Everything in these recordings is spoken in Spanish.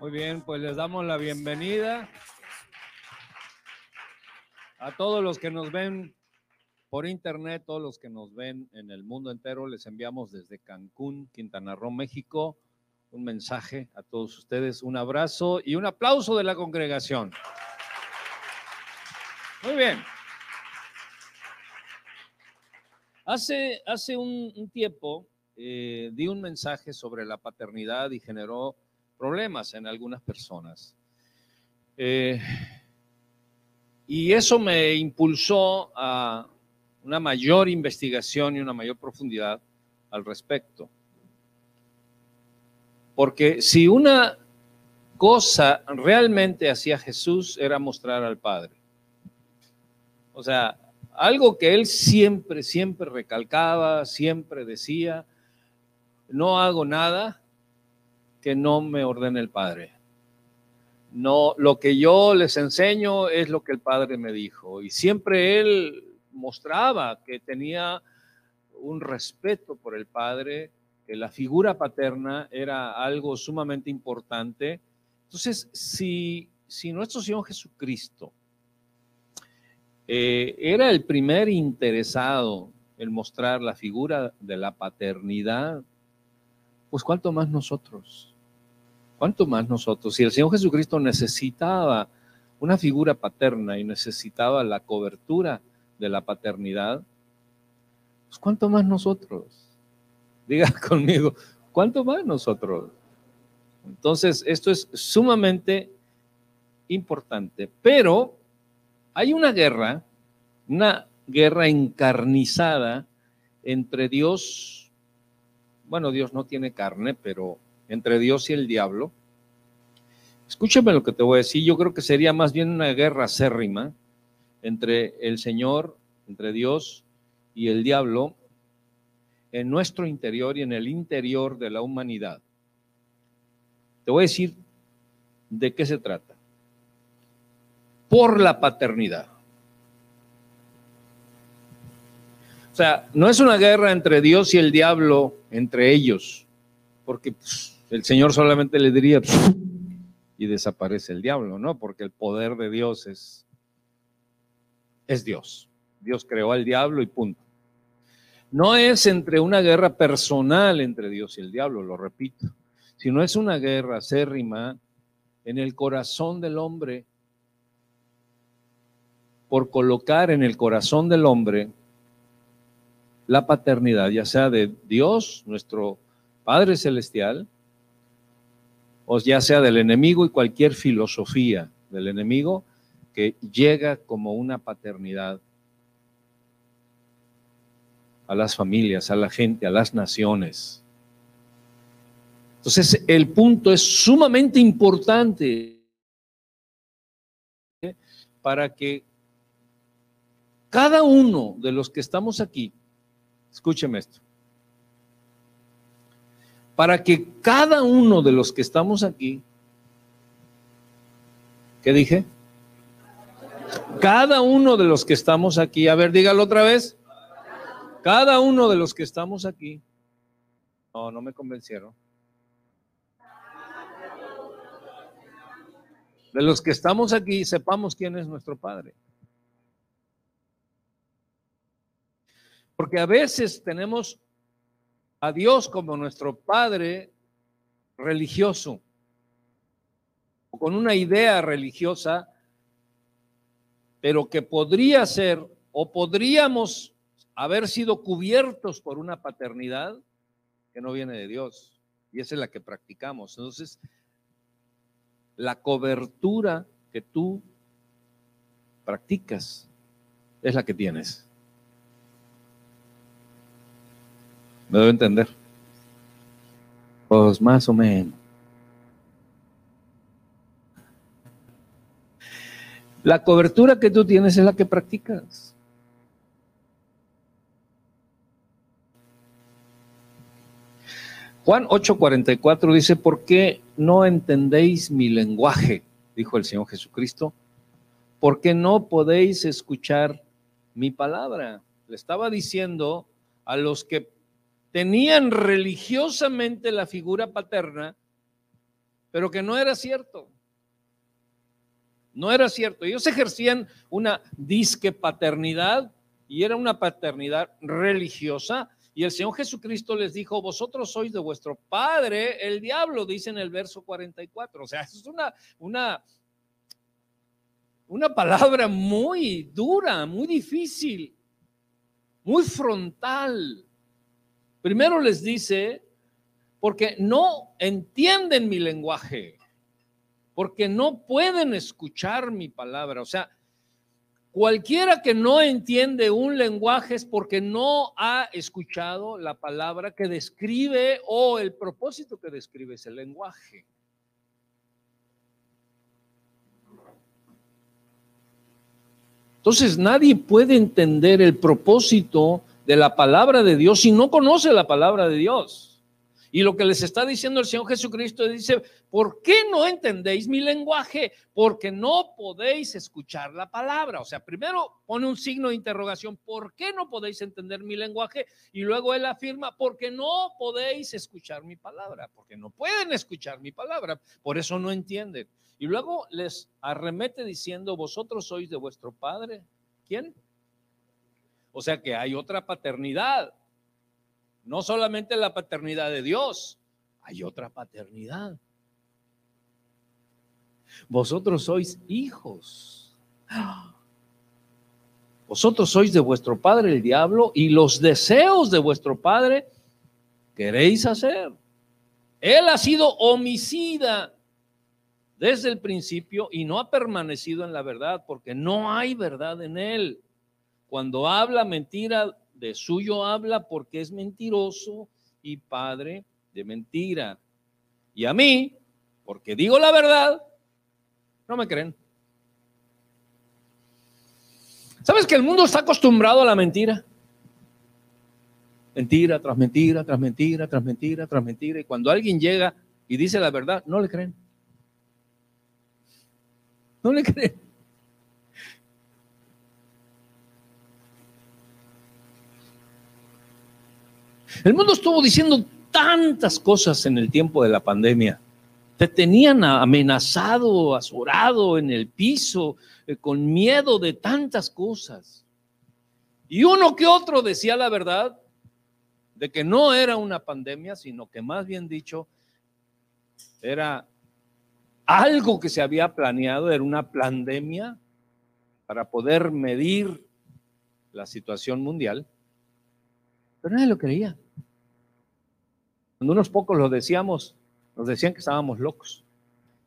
Muy bien, pues les damos la bienvenida a todos los que nos ven por internet, todos los que nos ven en el mundo entero. Les enviamos desde Cancún, Quintana Roo, México, un mensaje a todos ustedes, un abrazo y un aplauso de la congregación. Muy bien. Hace, hace un, tiempo eh, di un mensaje sobre la paternidad y generó problemas en algunas personas. Eh, y eso me impulsó a una mayor investigación y una mayor profundidad al respecto. Porque si una cosa realmente hacía Jesús era mostrar al Padre. O sea, algo que él siempre, siempre recalcaba, siempre decía, no hago nada que no me ordene el Padre. No, lo que yo les enseño es lo que el Padre me dijo. Y siempre él mostraba que tenía un respeto por el Padre, que la figura paterna era algo sumamente importante. Entonces, si, si nuestro Señor Jesucristo eh, era el primer interesado en mostrar la figura de la paternidad, pues cuánto más nosotros. ¿Cuánto más nosotros? Si el Señor Jesucristo necesitaba una figura paterna y necesitaba la cobertura de la paternidad, pues ¿cuánto más nosotros? Diga conmigo, ¿cuánto más nosotros? Entonces, esto es sumamente importante, pero hay una guerra, una guerra encarnizada entre Dios, bueno, Dios no tiene carne, pero entre Dios y el diablo. Escúchame lo que te voy a decir. Yo creo que sería más bien una guerra acérrima entre el Señor, entre Dios y el diablo en nuestro interior y en el interior de la humanidad. Te voy a decir de qué se trata. Por la paternidad. O sea, no es una guerra entre Dios y el diablo, entre ellos, porque pues, el Señor solamente le diría y desaparece el diablo, ¿no? Porque el poder de Dios es, es Dios. Dios creó al diablo y punto. No es entre una guerra personal entre Dios y el diablo, lo repito, sino es una guerra acérrima en el corazón del hombre por colocar en el corazón del hombre la paternidad, ya sea de Dios, nuestro Padre Celestial, ya sea del enemigo y cualquier filosofía del enemigo que llega como una paternidad a las familias, a la gente, a las naciones. Entonces, el punto es sumamente importante para que cada uno de los que estamos aquí, escúcheme esto, para que cada uno de los que estamos aquí, ¿qué dije? Cada uno de los que estamos aquí, a ver, dígalo otra vez. Cada uno de los que estamos aquí. No, no me convencieron. De los que estamos aquí, sepamos quién es nuestro Padre. Porque a veces tenemos a Dios como nuestro Padre religioso, o con una idea religiosa, pero que podría ser o podríamos haber sido cubiertos por una paternidad que no viene de Dios. Y esa es la que practicamos. Entonces, la cobertura que tú practicas es la que tienes. ¿Me debo entender? Pues más o menos. La cobertura que tú tienes es la que practicas. Juan 8:44 dice, ¿por qué no entendéis mi lenguaje? Dijo el Señor Jesucristo. ¿Por qué no podéis escuchar mi palabra? Le estaba diciendo a los que tenían religiosamente la figura paterna, pero que no era cierto. No era cierto. Ellos ejercían una disque paternidad y era una paternidad religiosa. Y el Señor Jesucristo les dijo, vosotros sois de vuestro padre, el diablo, dice en el verso 44. O sea, es una, una, una palabra muy dura, muy difícil, muy frontal. Primero les dice, porque no entienden mi lenguaje, porque no pueden escuchar mi palabra. O sea, cualquiera que no entiende un lenguaje es porque no ha escuchado la palabra que describe o el propósito que describe ese lenguaje. Entonces nadie puede entender el propósito de la palabra de Dios si no conoce la palabra de Dios. Y lo que les está diciendo el Señor Jesucristo dice, ¿por qué no entendéis mi lenguaje? Porque no podéis escuchar la palabra. O sea, primero pone un signo de interrogación, ¿por qué no podéis entender mi lenguaje? Y luego él afirma, porque no podéis escuchar mi palabra, porque no pueden escuchar mi palabra, por eso no entienden. Y luego les arremete diciendo, vosotros sois de vuestro padre. ¿Quién? O sea que hay otra paternidad. No solamente la paternidad de Dios, hay otra paternidad. Vosotros sois hijos. Vosotros sois de vuestro padre el diablo y los deseos de vuestro padre queréis hacer. Él ha sido homicida desde el principio y no ha permanecido en la verdad porque no hay verdad en él. Cuando habla mentira, de suyo habla porque es mentiroso y padre de mentira. Y a mí, porque digo la verdad, no me creen. ¿Sabes que el mundo está acostumbrado a la mentira? Mentira tras mentira, tras mentira, tras mentira, tras mentira. Y cuando alguien llega y dice la verdad, no le creen. No le creen. El mundo estuvo diciendo tantas cosas en el tiempo de la pandemia. Te tenían amenazado, azorado en el piso, eh, con miedo de tantas cosas. Y uno que otro decía la verdad de que no era una pandemia, sino que más bien dicho, era algo que se había planeado, era una pandemia para poder medir la situación mundial. Pero nadie lo creía. Cuando unos pocos lo decíamos, nos decían que estábamos locos.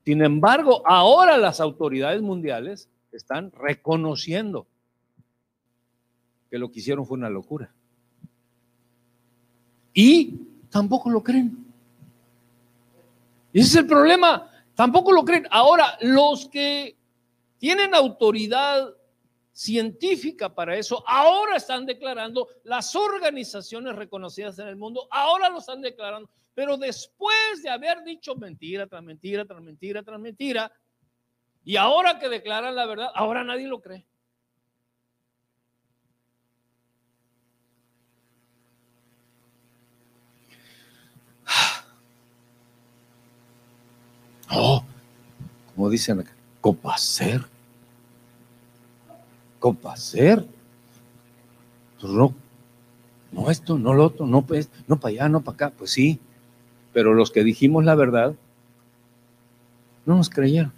Sin embargo, ahora las autoridades mundiales están reconociendo que lo que hicieron fue una locura. Y tampoco lo creen. Ese es el problema. Tampoco lo creen. Ahora, los que tienen autoridad científica para eso, ahora están declarando las organizaciones reconocidas en el mundo, ahora lo están declarando, pero después de haber dicho mentira tras mentira, tras mentira, tras mentira, y ahora que declaran la verdad, ahora nadie lo cree. Oh, como dicen acá, copacer hacer? Pues no, no esto, no lo otro, no, pues, no para allá, no para acá. Pues sí, pero los que dijimos la verdad no nos creyeron.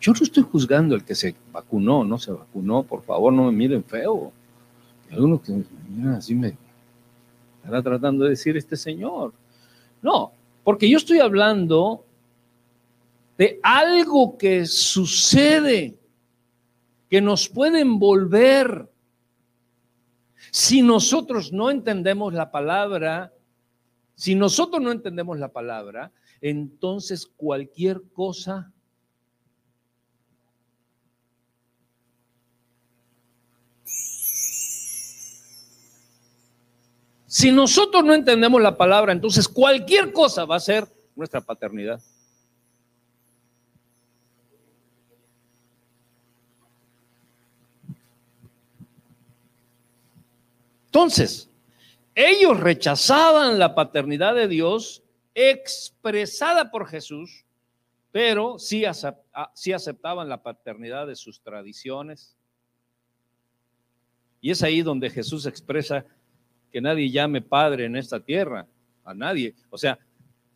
Yo no estoy juzgando el que se vacunó, no se vacunó, por favor, no me miren feo. Algunos que me miran así me estará tratando de decir este señor. No, porque yo estoy hablando de algo que sucede, que nos puede envolver. Si nosotros no entendemos la palabra, si nosotros no entendemos la palabra, entonces cualquier cosa Si nosotros no entendemos la palabra, entonces cualquier cosa va a ser nuestra paternidad. Entonces, ellos rechazaban la paternidad de Dios expresada por Jesús, pero sí, aceptaban la paternidad de sus tradiciones. Y es ahí donde Jesús expresa que nadie llame Padre en esta tierra, a nadie. O sea,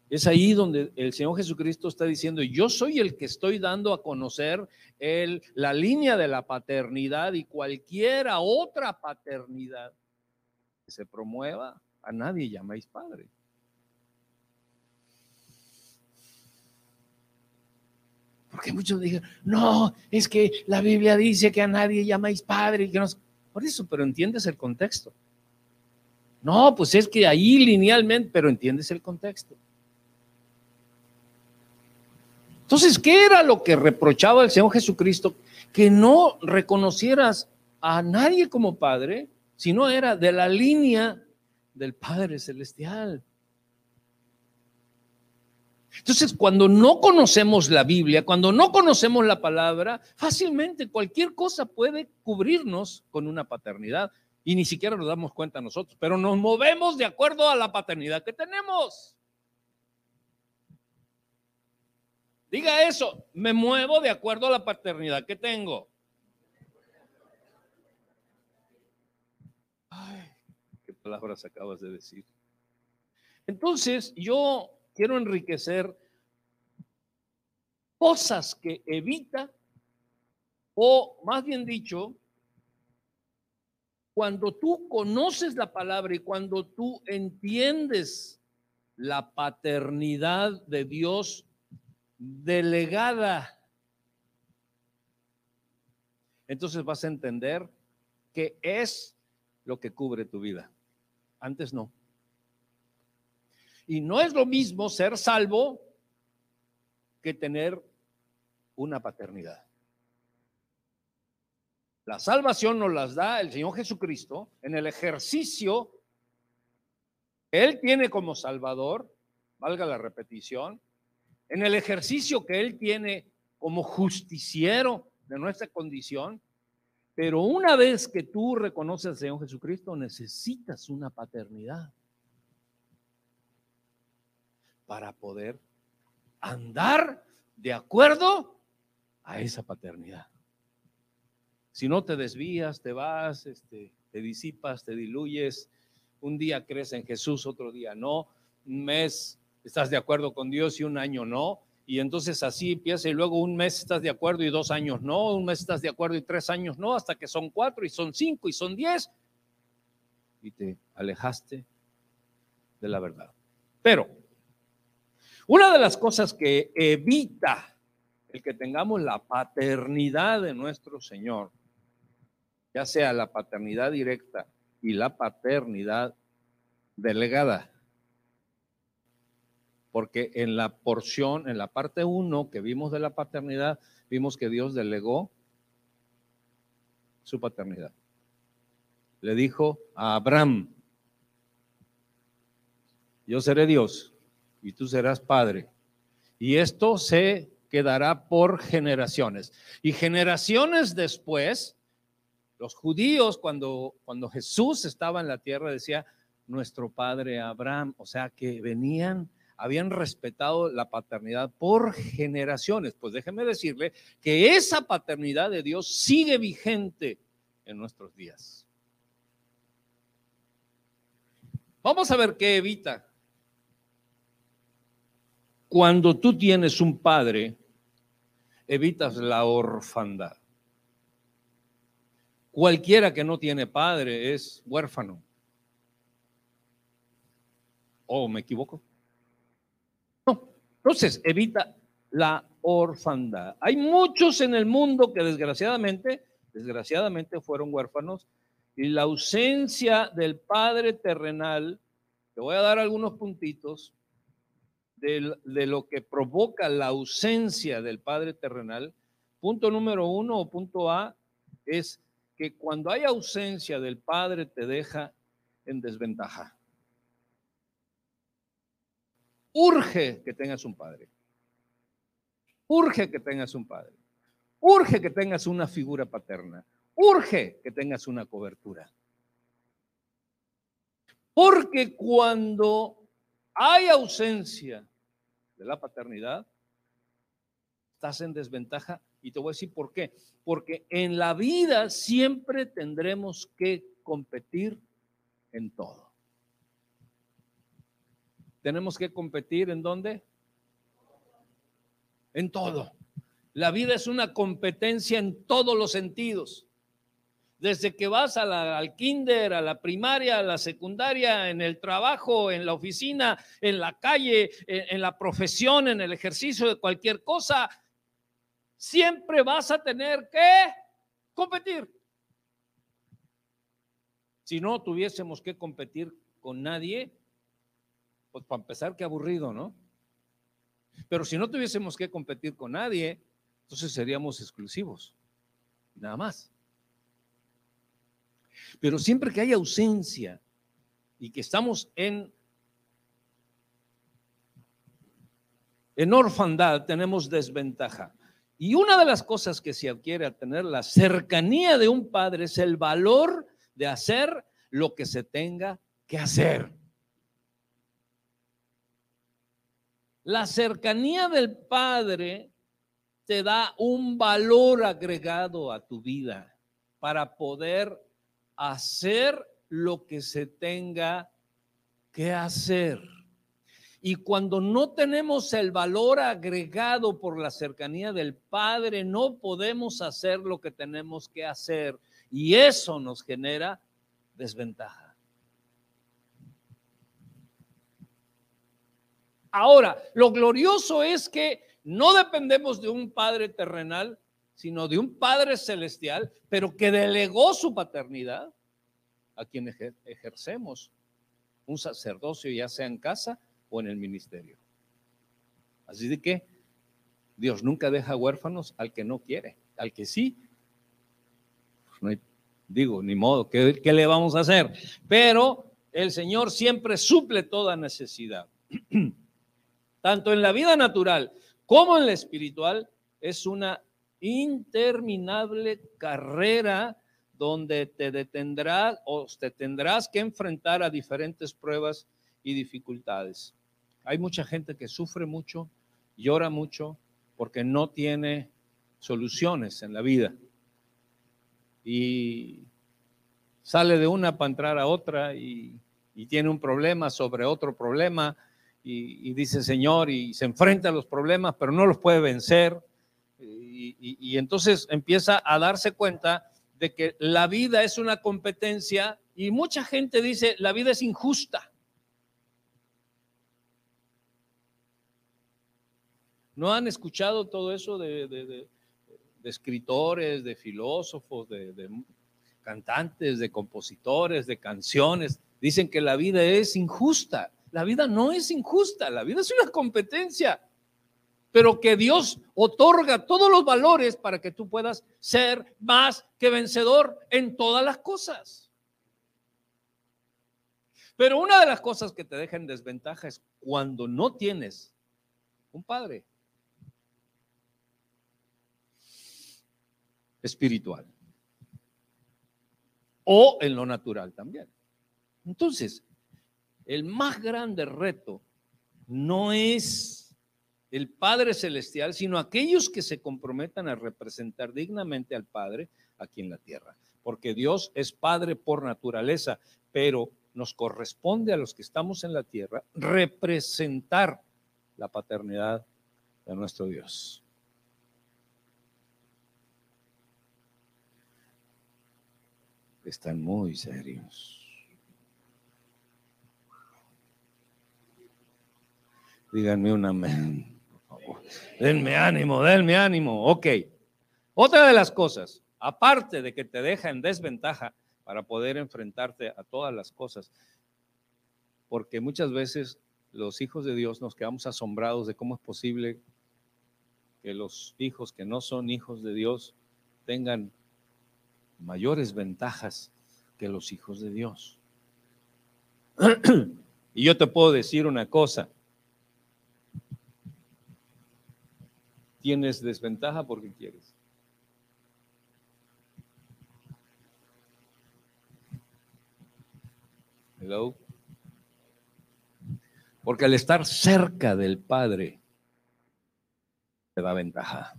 es ahí donde el Señor Jesucristo está diciendo, yo soy el que estoy dando a conocer el, la línea de la paternidad y cualquiera otra paternidad que se promueva, a nadie llamáis Padre. Porque muchos digan, no, es que la Biblia dice que a nadie llamáis Padre. Que Por eso, pero entiendes el contexto. No, pues es que ahí linealmente, pero entiendes el contexto. Entonces, ¿qué era lo que reprochaba el Señor Jesucristo? Que no reconocieras a nadie como Padre, sino era de la línea del Padre Celestial. Entonces, cuando no conocemos la Biblia, cuando no conocemos la palabra, fácilmente cualquier cosa puede cubrirnos con una paternidad y ni siquiera nos damos cuenta nosotros, pero nos movemos de acuerdo a la paternidad que tenemos. Diga eso, me muevo de acuerdo a la paternidad que tengo. Qué palabras acabas de decir. Entonces, yo quiero enriquecer cosas que evita, o más bien dicho, cuando tú conoces la palabra y cuando tú entiendes la paternidad de Dios delegada. Entonces vas a entender que es lo que cubre tu vida. Antes no. Y no es lo mismo ser salvo que tener una paternidad. La salvación nos las da el Señor Jesucristo en el ejercicio Él tiene como Salvador, valga la repetición, en el ejercicio que Él tiene como justiciero de nuestra condición, pero una vez que tú reconoces al Señor Jesucristo, necesitas una paternidad para poder andar de acuerdo a esa paternidad. Si no te desvías, te vas, este, te disipas, te diluyes, un día crees en Jesús, otro día no, un mes estás de acuerdo con Dios y un año no. Y entonces así empieza y luego un mes estás de acuerdo y dos años no, un mes estás de acuerdo y tres años no, hasta que son cuatro y son cinco y son diez. Y te alejaste de la verdad. Pero una de las cosas que evita el que tengamos la paternidad de nuestro Señor, ya sea la paternidad directa y la paternidad delegada, porque en la porción, en la parte 1 que vimos de la paternidad, vimos que Dios delegó su paternidad. Le dijo a Abraham, yo seré Dios y tú serás padre. Y esto se quedará por generaciones. Y generaciones después, los judíos, cuando, cuando Jesús estaba en la tierra, decía, nuestro padre Abraham, o sea que venían habían respetado la paternidad por generaciones. Pues déjeme decirle que esa paternidad de Dios sigue vigente en nuestros días. Vamos a ver qué evita. Cuando tú tienes un padre, evitas la orfandad. Cualquiera que no tiene padre es huérfano. ¿O me equivoco? Entonces, evita la orfandad. Hay muchos en el mundo que desgraciadamente, desgraciadamente fueron huérfanos y la ausencia del Padre terrenal, te voy a dar algunos puntitos de, de lo que provoca la ausencia del Padre terrenal. Punto número uno o punto A es que cuando hay ausencia del Padre te deja en desventaja. Urge que tengas un padre. Urge que tengas un padre. Urge que tengas una figura paterna. Urge que tengas una cobertura. Porque cuando hay ausencia de la paternidad, estás en desventaja y te voy a decir por qué. Porque en la vida siempre tendremos que competir en todo. Tenemos que competir en dónde? En todo. La vida es una competencia en todos los sentidos. Desde que vas al kinder, a la primaria, a la secundaria, en el trabajo, en la oficina, en la calle, en la profesión, en el ejercicio de cualquier cosa, siempre vas a tener que competir. Si no tuviésemos que competir con nadie, pues para empezar, qué aburrido, ¿no? Pero si no tuviésemos que competir con nadie, entonces seríamos exclusivos, nada más. Pero siempre que hay ausencia y que estamos en, en orfandad, tenemos desventaja. Y una de las cosas que se adquiere a tener la cercanía de un padre es el valor de hacer lo que se tenga que hacer. La cercanía del padre te da un valor agregado a tu vida para poder hacer lo que se tenga que hacer. Y cuando no tenemos el valor agregado por la cercanía del Padre, no podemos hacer lo que tenemos que hacer. Y eso nos genera desventaja. Ahora, lo glorioso es que no dependemos de un Padre terrenal, sino de un Padre celestial, pero que delegó su paternidad a quien ejercemos un sacerdocio, ya sea en casa o en el ministerio. Así de que Dios nunca deja huérfanos al que no quiere, al que sí. Pues no digo, ni modo, ¿qué, ¿qué le vamos a hacer? Pero el Señor siempre suple toda necesidad. Tanto en la vida natural como en la espiritual, es una interminable carrera donde te detendrás o te tendrás que enfrentar a diferentes pruebas y dificultades. Hay mucha gente que sufre mucho, llora mucho, porque no tiene soluciones en la vida. Y sale de una para entrar a otra y, tiene un problema sobre otro problema y, dice Señor y se enfrenta a los problemas, pero no los puede vencer. y entonces empieza a darse cuenta de que la vida es una competencia y mucha gente dice la vida es injusta. ¿No han escuchado todo eso de, escritores, de filósofos, de, cantantes, de compositores, de canciones? Dicen que la vida es injusta. La vida no es injusta, la vida es una competencia, pero que Dios otorga todos los valores para que tú puedas ser más que vencedor en todas las cosas. Pero una de las cosas que te deja en desventaja es cuando no tienes un padre. espiritual o en lo natural también. Entonces, el más grande reto no es el Padre Celestial, sino aquellos que se comprometan a representar dignamente al Padre aquí en la tierra. Porque Dios es Padre por naturaleza, pero nos corresponde a los que estamos en la tierra representar la paternidad de nuestro Dios. están muy serios. Díganme un amén. Denme ánimo, denme ánimo. Ok. Otra de las cosas, aparte de que te deja en desventaja para poder enfrentarte a todas las cosas, porque muchas veces los hijos de Dios nos quedamos asombrados de cómo es posible que los hijos que no son hijos de Dios tengan mayores ventajas que los hijos de Dios. y yo te puedo decir una cosa. Tienes desventaja porque quieres. Hello. Porque al estar cerca del Padre, te da ventaja.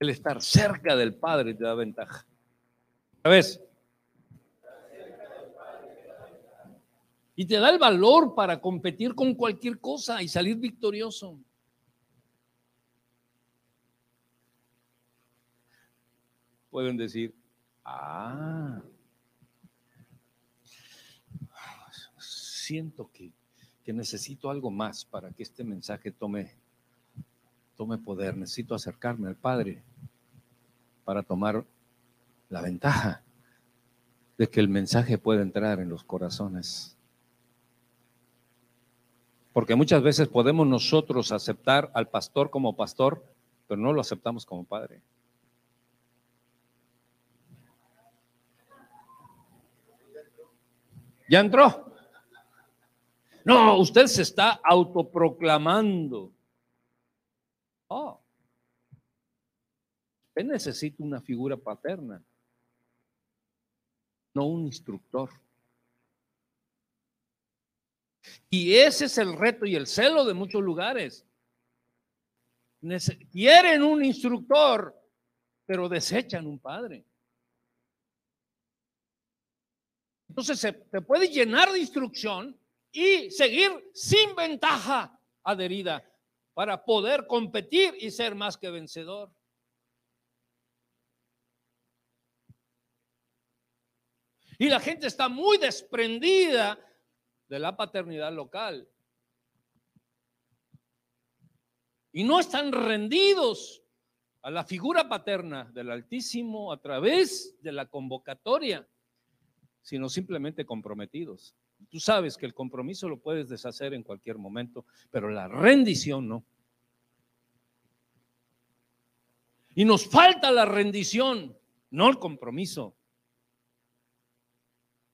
El estar cerca del Padre te da ventaja. ¿Sabes? Y te da el valor para competir con cualquier cosa y salir victorioso. Pueden decir, ah, siento que, que necesito algo más para que este mensaje tome, tome poder. Necesito acercarme al Padre para tomar la ventaja de que el mensaje pueda entrar en los corazones. Porque muchas veces podemos nosotros aceptar al pastor como pastor, pero no lo aceptamos como padre. ¿Ya entró? No, usted se está autoproclamando. Oh. Usted necesita una figura paterna, no un instructor. Y ese es el reto y el celo de muchos lugares. Quieren un instructor, pero desechan un padre. Entonces se te puede llenar de instrucción y seguir sin ventaja adherida para poder competir y ser más que vencedor. Y la gente está muy desprendida de la paternidad local. Y no están rendidos a la figura paterna del Altísimo a través de la convocatoria, sino simplemente comprometidos. Tú sabes que el compromiso lo puedes deshacer en cualquier momento, pero la rendición no. Y nos falta la rendición, no el compromiso,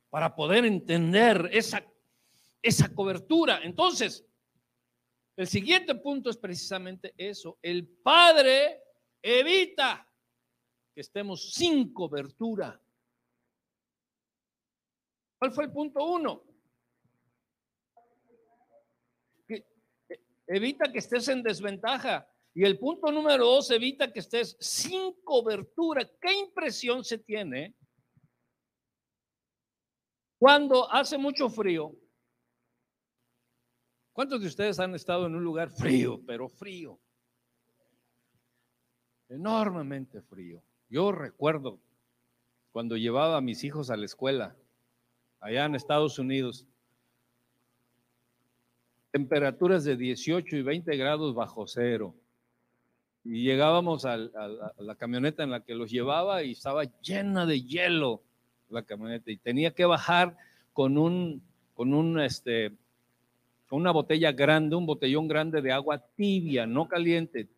para poder entender esa esa cobertura. Entonces, el siguiente punto es precisamente eso. El Padre evita que estemos sin cobertura. ¿Cuál fue el punto uno? evita que estés en desventaja. Y el punto número dos, evita que estés sin cobertura. ¿Qué impresión se tiene cuando hace mucho frío ¿Cuántos de ustedes han estado en un lugar frío, pero frío? Enormemente frío. Yo recuerdo cuando llevaba a mis hijos a la escuela, allá en Estados Unidos, temperaturas de 18 y 20 grados bajo cero. Y llegábamos a, la camioneta en la que los llevaba y estaba llena de hielo la camioneta y tenía que bajar con un, con un, este, una botella grande, un botellón grande de agua tibia, no caliente,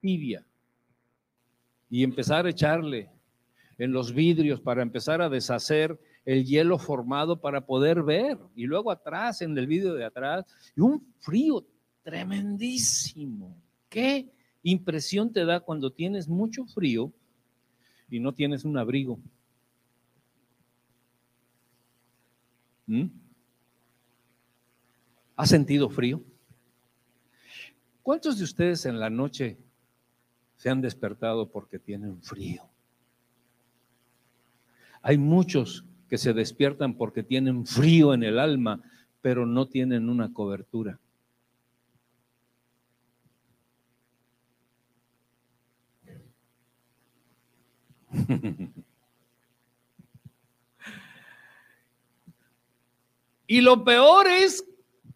tibia. Y empezar a echarle en los vidrios para empezar a deshacer el hielo formado para poder ver. Y luego atrás, en el vidrio de atrás, y un frío tremendísimo. ¿Qué impresión te da cuando tienes mucho frío y no tienes un abrigo? ¿Mm? ¿Ha sentido frío? ¿Cuántos de ustedes en la noche se han despertado porque tienen frío? Hay muchos que se despiertan porque tienen frío en el alma, pero no tienen una cobertura. y lo peor es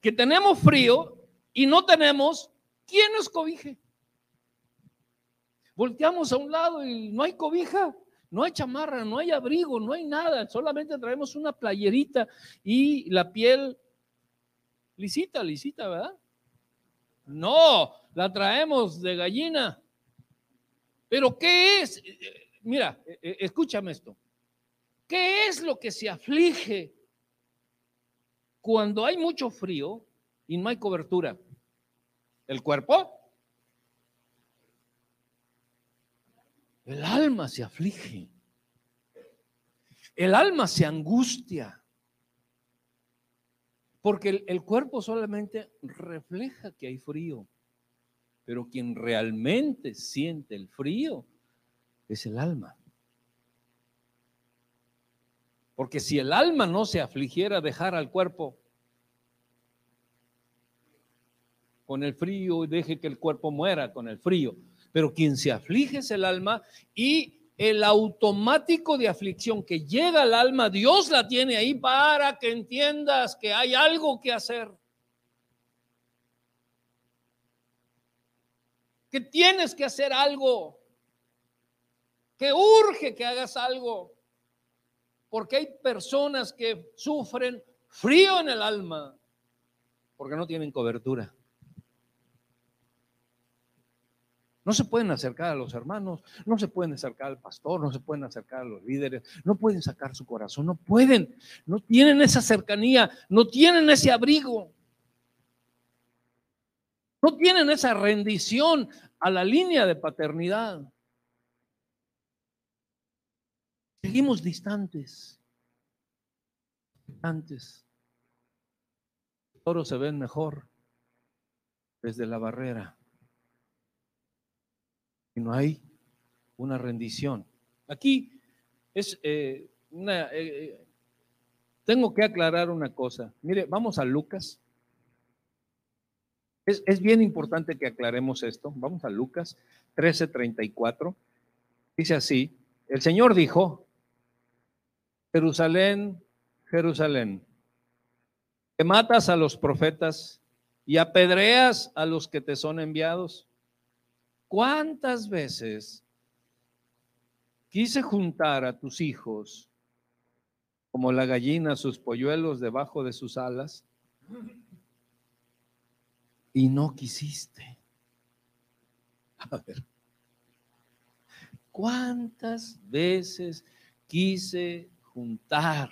que tenemos frío y no tenemos quien nos cobije. Volteamos a un lado y no hay cobija, no hay chamarra, no hay abrigo, no hay nada, solamente traemos una playerita y la piel lisita, lisita, ¿verdad? No, la traemos de gallina. Pero ¿qué es? Mira, e, e, escúchame esto. ¿Qué es lo que se aflige cuando hay mucho frío y no hay cobertura, ¿el cuerpo? El alma se aflige. El alma se angustia. Porque el, cuerpo solamente refleja que hay frío, pero quien realmente siente el frío es el alma. Porque si el alma no se afligiera, dejar al cuerpo con el frío y deje que el cuerpo muera con el frío. Pero quien se aflige es el alma y el automático de aflicción que llega al alma, Dios la tiene ahí para que entiendas que hay algo que hacer. Que tienes que hacer algo. Que urge que hagas algo porque hay personas que sufren frío en el alma porque no tienen cobertura. No se pueden acercar a los hermanos, no se pueden acercar al pastor, no se pueden acercar a los líderes, no pueden sacar su corazón, no pueden, no tienen esa cercanía, no tienen ese abrigo, no tienen esa rendición a la línea de paternidad. Seguimos distantes. Distantes. Los se ven mejor desde la barrera. Y no hay una rendición. Aquí es eh, una... Eh, eh, tengo que aclarar una cosa. Mire, vamos a Lucas. Es, bien importante que aclaremos esto. Vamos a Lucas 13:34. Dice así, el Señor dijo, Jerusalén, Jerusalén, que matas a los profetas y apedreas a los que te son enviados. ¿Cuántas veces quise juntar a tus hijos como la gallina sus polluelos debajo de sus alas y no quisiste? A ver, ¿cuántas veces quise juntar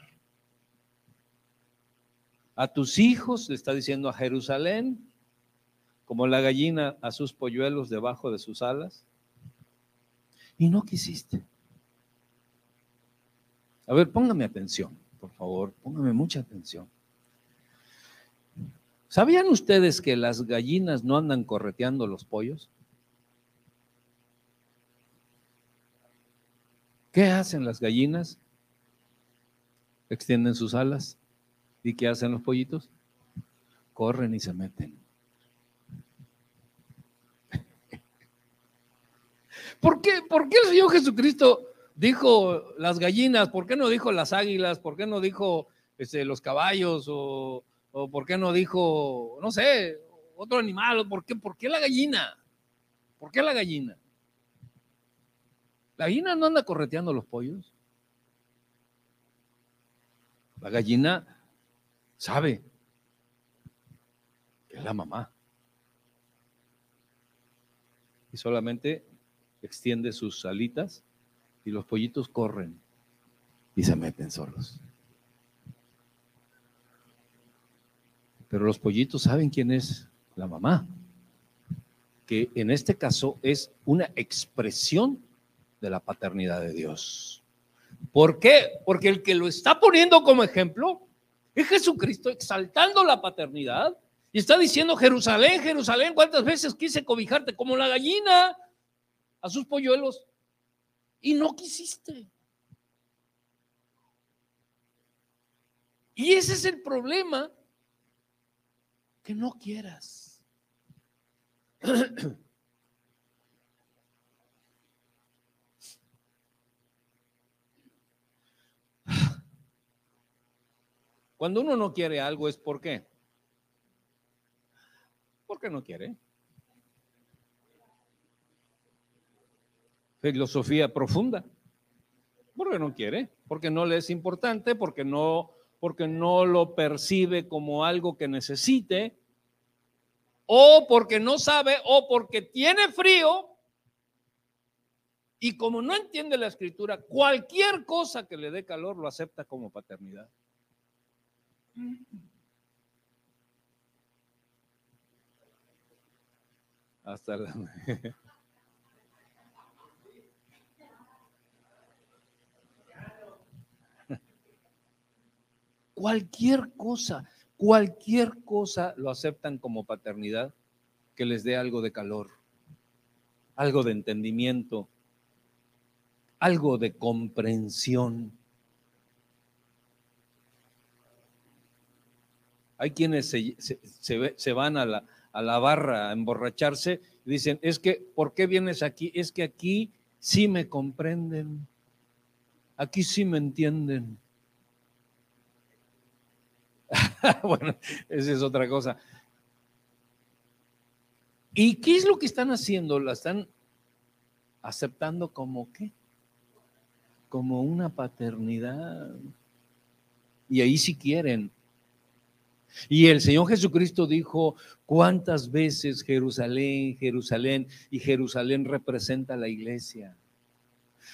a tus hijos, le está diciendo a Jerusalén, como la gallina a sus polluelos debajo de sus alas, y no quisiste. A ver, póngame atención, por favor, póngame mucha atención. ¿Sabían ustedes que las gallinas no andan correteando los pollos? ¿Qué hacen las gallinas? Extienden sus alas. ¿Y qué hacen los pollitos? Corren y se meten. ¿Por qué, ¿Por qué el Señor Jesucristo dijo las gallinas? ¿Por qué no dijo las águilas? ¿Por qué no dijo este, los caballos? O, o, por qué no dijo, no sé, otro animal? ¿Por qué, ¿Por qué la gallina? ¿Por qué la gallina? ¿La gallina no anda correteando los pollos? La gallina sabe que es la mamá. Y solamente extiende sus alitas y los pollitos corren y se meten solos. Pero los pollitos saben quién es la mamá, que en este caso es una expresión de la paternidad de Dios. ¿Por qué? Porque el que lo está poniendo como ejemplo es Jesucristo exaltando la paternidad y está diciendo, Jerusalén, Jerusalén, ¿cuántas veces quise cobijarte como la gallina a sus polluelos? Y no quisiste. Y ese es el problema, que no quieras. Cuando uno no quiere algo es por qué. ¿Por qué no quiere? Filosofía profunda. ¿Por qué no quiere? Porque no le es importante, porque no, porque no lo percibe como algo que necesite, o porque no sabe, o porque tiene frío, y como no entiende la escritura, cualquier cosa que le dé calor lo acepta como paternidad. Hasta la... Cualquier cosa. cualquier cosa lo aceptan como paternidad que les dé algo de calor, algo de entendimiento, algo de comprensión. Hay quienes se, van a la, a la barra a emborracharse y dicen, es que, ¿por qué vienes aquí? Es que aquí sí me comprenden, aquí sí me entienden. bueno, esa es otra cosa. ¿Y qué es lo que están haciendo? La están aceptando como qué? Como una paternidad. Y ahí sí quieren. Y el Señor Jesucristo dijo, ¿cuántas veces Jerusalén, Jerusalén? Y Jerusalén representa la iglesia.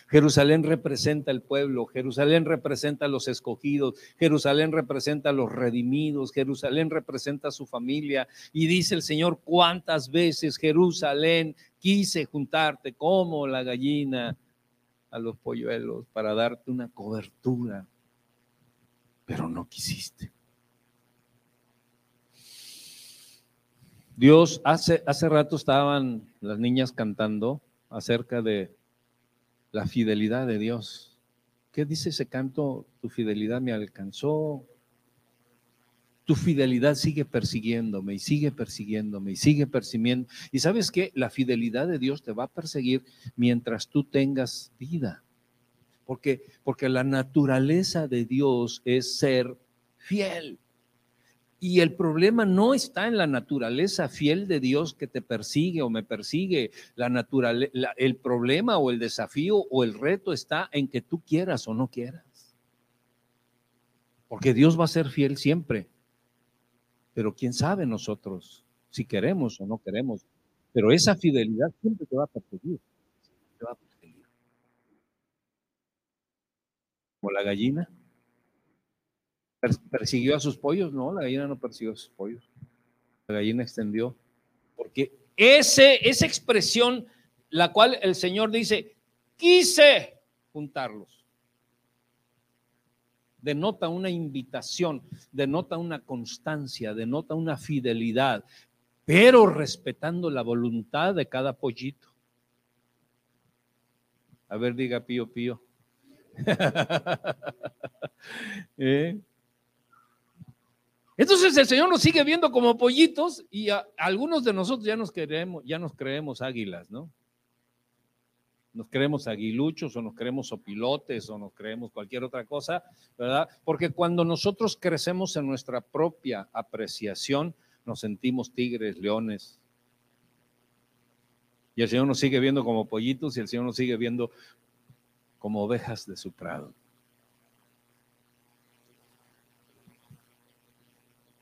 Jerusalén representa el pueblo, Jerusalén representa a los escogidos, Jerusalén representa a los redimidos, Jerusalén representa a su familia. Y dice el Señor, ¿cuántas veces Jerusalén quise juntarte como la gallina a los polluelos para darte una cobertura? Pero no quisiste. Dios, hace, hace rato estaban las niñas cantando acerca de la fidelidad de Dios. ¿Qué dice ese canto? Tu fidelidad me alcanzó. Tu fidelidad sigue persiguiéndome y sigue persiguiéndome y sigue persiguiendo. Y sabes qué? La fidelidad de Dios te va a perseguir mientras tú tengas vida. Porque, porque la naturaleza de Dios es ser fiel. Y el problema no está en la naturaleza fiel de Dios que te persigue o me persigue. La el problema o el desafío o el reto está en que tú quieras o no quieras. Porque Dios va a ser fiel siempre. Pero quién sabe nosotros si queremos o no queremos. Pero esa fidelidad siempre te va a perseguir. Te va a perseguir. Como la gallina ¿Persiguió a sus pollos? No, la gallina no persiguió a sus pollos. La gallina extendió. Porque ese, esa expresión, la cual el Señor dice, quise juntarlos, denota una invitación, denota una constancia, denota una fidelidad, pero respetando la voluntad de cada pollito. A ver, diga pío, pío. ¿Eh? Entonces el Señor nos sigue viendo como pollitos y algunos de nosotros ya nos queremos, ya nos creemos águilas, ¿no? Nos creemos aguiluchos o nos creemos opilotes o nos creemos cualquier otra cosa, ¿verdad? Porque cuando nosotros crecemos en nuestra propia apreciación, nos sentimos tigres, leones. Y el Señor nos sigue viendo como pollitos y el Señor nos sigue viendo como ovejas de su prado.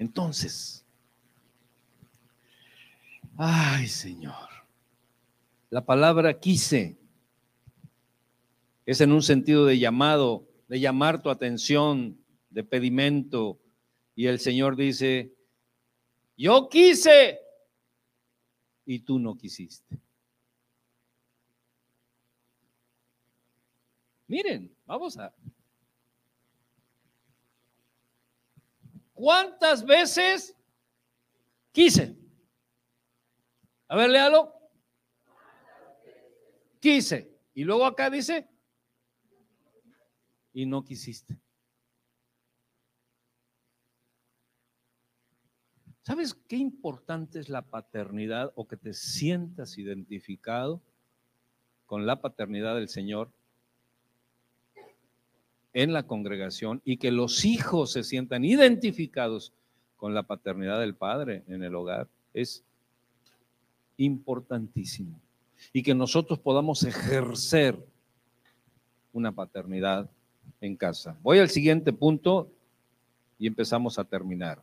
Entonces, ay Señor, la palabra quise es en un sentido de llamado, de llamar tu atención, de pedimento. Y el Señor dice, yo quise y tú no quisiste. Miren, vamos a ¿Cuántas veces quise? A ver, léalo. Quise. Y luego acá dice, y no quisiste. ¿Sabes qué importante es la paternidad o que te sientas identificado con la paternidad del Señor? En la congregación y que los hijos se sientan identificados con la paternidad del padre en el hogar es importantísimo. Y que nosotros podamos ejercer una paternidad en casa. Voy al siguiente punto y empezamos a terminar.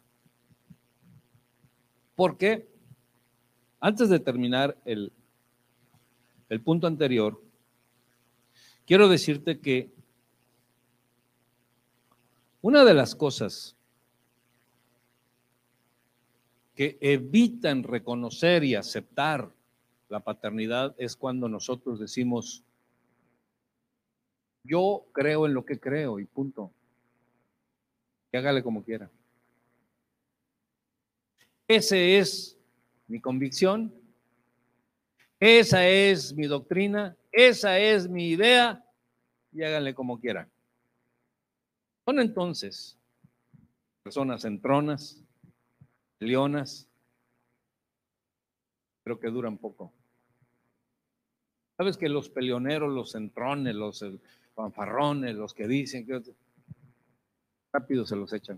Porque antes de terminar el, el punto anterior, quiero decirte que una de las cosas que evitan reconocer y aceptar la paternidad es cuando nosotros decimos, yo creo en lo que creo y punto. Que hágale como quiera. Esa es mi convicción, esa es mi doctrina, esa es mi idea y háganle como quieran. Son entonces personas entronas, leonas, pero que duran poco. Sabes que los peleoneros, los entrones, los fanfarrones, los que dicen que rápido se los echan.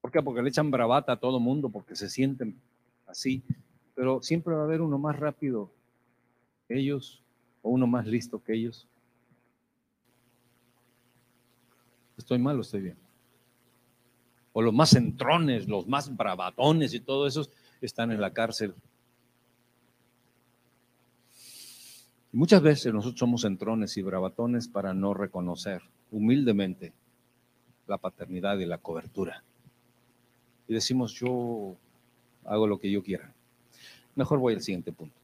¿Por qué? Porque le echan bravata a todo mundo, porque se sienten así. Pero siempre va a haber uno más rápido que ellos o uno más listo que ellos. ¿Estoy mal o estoy bien? O los más entrones, los más bravatones y todo eso están en la cárcel. Y muchas veces nosotros somos entrones y bravatones para no reconocer humildemente la paternidad y la cobertura. Y decimos, yo hago lo que yo quiera. Mejor voy al siguiente punto.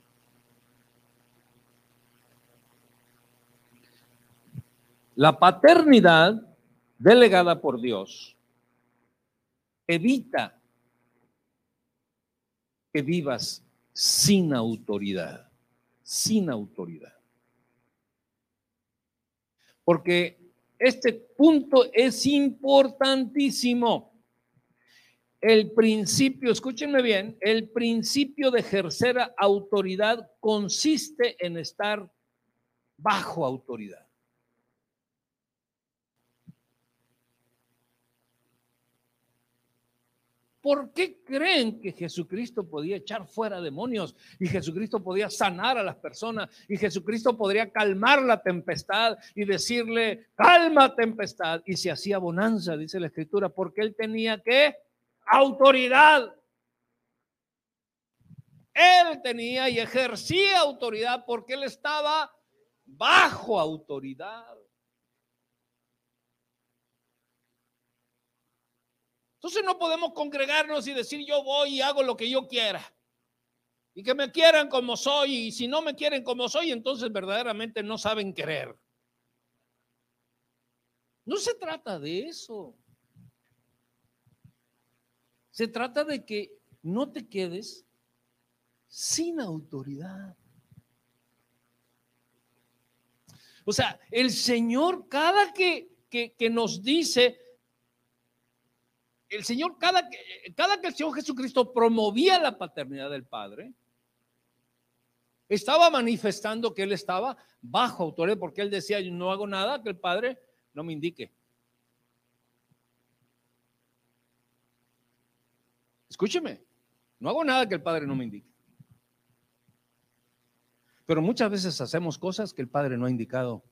La paternidad delegada por Dios evita que vivas sin autoridad, sin autoridad. Porque este punto es importantísimo. El principio, escúchenme bien, el principio de ejercer autoridad consiste en estar bajo autoridad. ¿Por qué creen que Jesucristo podía echar fuera demonios y Jesucristo podía sanar a las personas y Jesucristo podría calmar la tempestad y decirle, calma tempestad? Y se hacía bonanza, dice la escritura, porque él tenía que autoridad. Él tenía y ejercía autoridad porque él estaba bajo autoridad. Entonces no podemos congregarnos y decir yo voy y hago lo que yo quiera. Y que me quieran como soy. Y si no me quieren como soy, entonces verdaderamente no saben querer. No se trata de eso. Se trata de que no te quedes sin autoridad. O sea, el Señor cada que, que, nos dice, el Señor, cada que, cada que el Señor Jesucristo promovía la paternidad del Padre, estaba manifestando que Él estaba bajo autoridad, porque Él decía, yo no hago nada que el Padre no me indique. Escúcheme, no hago nada que el Padre no me indique. Pero muchas veces hacemos cosas que el Padre no ha indicado.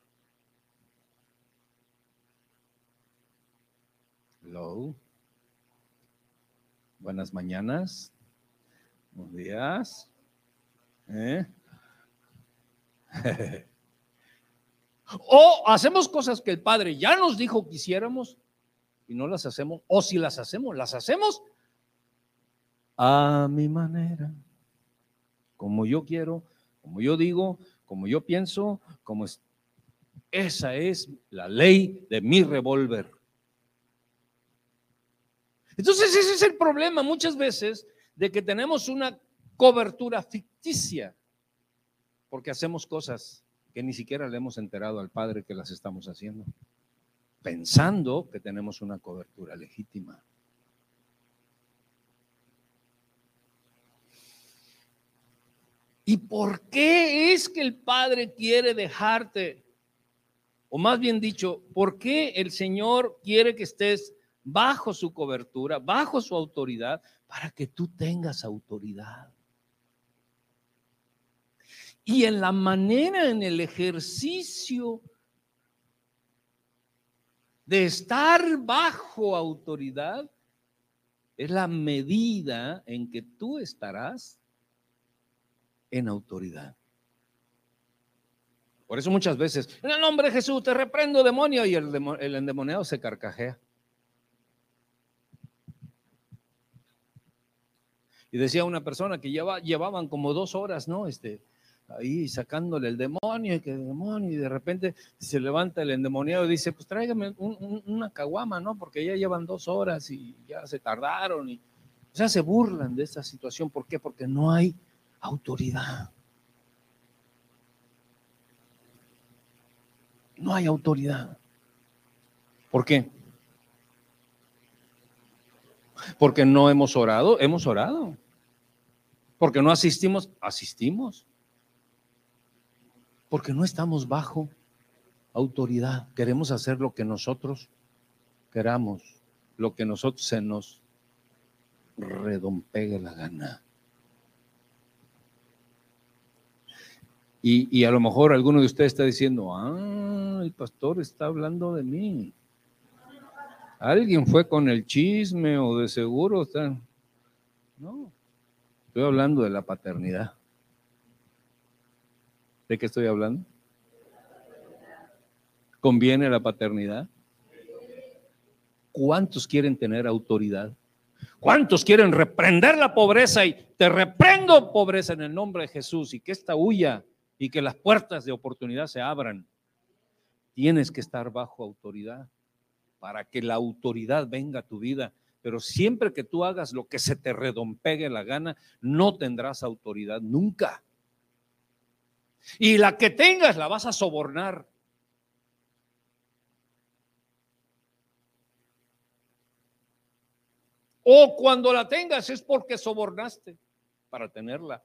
Buenas mañanas. Buenos días. ¿Eh? o hacemos cosas que el Padre ya nos dijo que hiciéramos y no las hacemos. O si las hacemos, las hacemos a mi manera, como yo quiero, como yo digo, como yo pienso, como es. Esa es la ley de mi revólver. Entonces ese es el problema muchas veces de que tenemos una cobertura ficticia, porque hacemos cosas que ni siquiera le hemos enterado al Padre que las estamos haciendo, pensando que tenemos una cobertura legítima. ¿Y por qué es que el Padre quiere dejarte? O más bien dicho, ¿por qué el Señor quiere que estés bajo su cobertura, bajo su autoridad, para que tú tengas autoridad? Y en la manera, en el ejercicio de estar bajo autoridad, es la medida en que tú estarás en autoridad. Por eso muchas veces, en el nombre de Jesús te reprendo demonio y el, el endemoniado se carcajea. Y decía una persona que lleva, llevaban como dos horas, ¿no? Este, ahí sacándole el demonio y que el demonio y de repente se levanta el endemoniado y dice, pues tráigame una caguama, ¿no? Porque ya llevan dos horas y ya se tardaron y O sea, se burlan de esta situación. ¿Por qué? Porque no hay autoridad. No hay autoridad. ¿Por qué? Porque no hemos orado, hemos orado. Porque no asistimos, asistimos. Porque no estamos bajo autoridad. Queremos hacer lo que nosotros queramos, lo que nosotros se nos redompegue la gana. Y, y, a lo mejor alguno de ustedes está diciendo, ah, el pastor está hablando de mí. Alguien fue con el chisme o de seguro está. No, estoy hablando de la paternidad. ¿De qué estoy hablando? ¿Conviene la paternidad? ¿Cuántos quieren tener autoridad? ¿Cuántos quieren reprender la pobreza y te reprendo pobreza en el nombre de Jesús y que esta huya y que las puertas de oportunidad se abran? Tienes que estar bajo autoridad para que la autoridad venga a tu vida. Pero siempre que tú hagas lo que se te redompegue la gana, no tendrás autoridad nunca. Y la que tengas la vas a sobornar. O cuando la tengas es porque sobornaste para tenerla.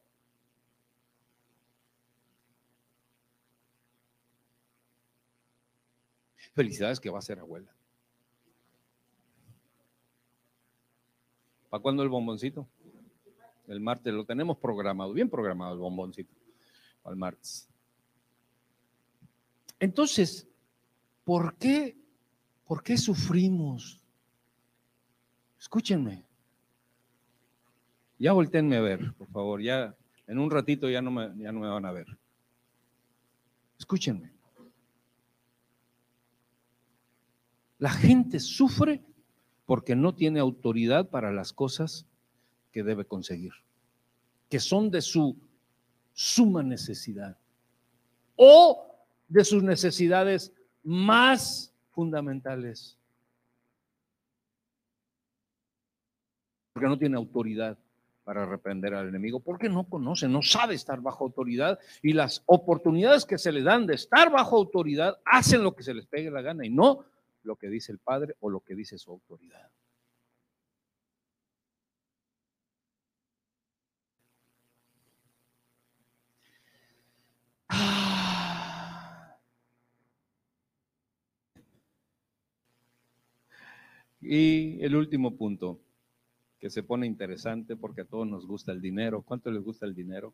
Felicidades que va a ser abuela. ¿Para cuándo el bomboncito? El martes lo tenemos programado, bien programado el bomboncito, al martes. Entonces, ¿por qué, por qué sufrimos? Escúchenme. Ya volteenme a ver, por favor, ya en un ratito ya no ya no me van a ver. Escúchenme. La gente sufre porque no tiene autoridad para las cosas que debe conseguir, que son de su suma necesidad o de sus necesidades más fundamentales. Porque no tiene autoridad para reprender al enemigo, porque no conoce, no sabe estar bajo autoridad y las oportunidades que se le dan de estar bajo autoridad hacen lo que se les pegue la gana y no lo que dice el Padre o lo que dice su autoridad. Y el último punto, que se pone interesante porque a todos nos gusta el dinero. ¿Cuánto les gusta el dinero?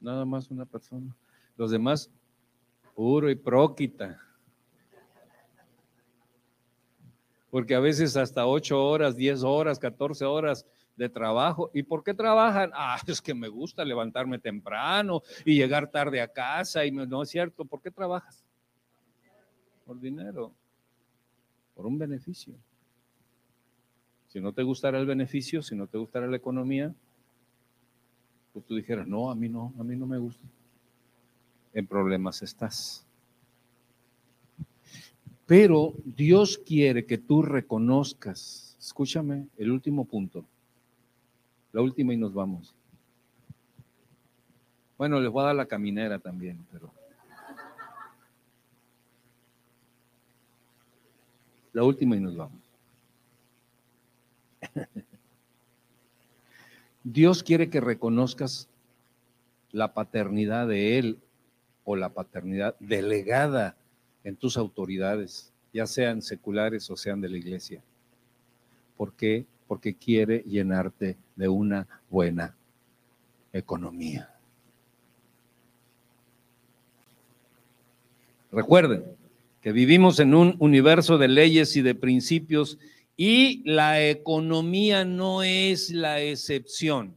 Nada más una persona. Los demás, puro y próquita. Porque a veces hasta 8 horas, 10 horas, 14 horas de trabajo. ¿Y por qué trabajan? Ah, es que me gusta levantarme temprano y llegar tarde a casa y no es cierto. ¿Por qué trabajas? Por dinero, por un beneficio. Si no te gustara el beneficio, si no te gustara la economía, pues tú dijeras, no, a mí no, a mí no me gusta. En problemas estás. Pero Dios quiere que tú reconozcas, escúchame, el último punto, la última y nos vamos. Bueno, les voy a dar la caminera también, pero... La última y nos vamos. Dios quiere que reconozcas la paternidad de Él o la paternidad delegada en tus autoridades, ya sean seculares o sean de la iglesia. ¿Por qué? Porque quiere llenarte de una buena economía. Recuerden que vivimos en un universo de leyes y de principios y la economía no es la excepción.